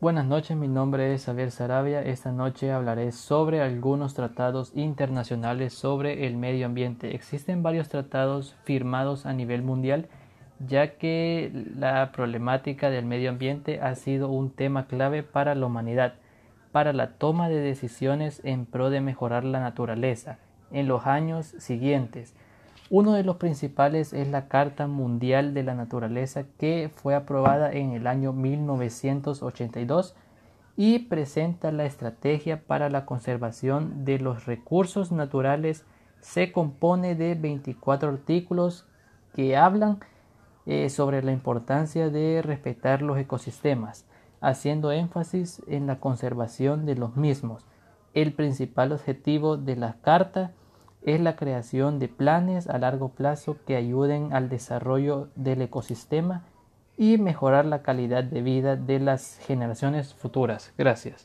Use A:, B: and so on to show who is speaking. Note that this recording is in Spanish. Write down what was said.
A: Buenas noches, mi nombre es Xavier Sarabia. Esta noche hablaré sobre algunos tratados internacionales sobre el medio ambiente. Existen varios tratados firmados a nivel mundial, ya que la problemática del medio ambiente ha sido un tema clave para la humanidad, para la toma de decisiones en pro de mejorar la naturaleza en los años siguientes. Uno de los principales es la Carta Mundial de la Naturaleza que fue aprobada en el año 1982 y presenta la estrategia para la conservación de los recursos naturales. Se compone de 24 artículos que hablan eh, sobre la importancia de respetar los ecosistemas, haciendo énfasis en la conservación de los mismos. El principal objetivo de la Carta es la creación de planes a largo plazo que ayuden al desarrollo del ecosistema y mejorar la calidad de vida de las generaciones futuras. Gracias.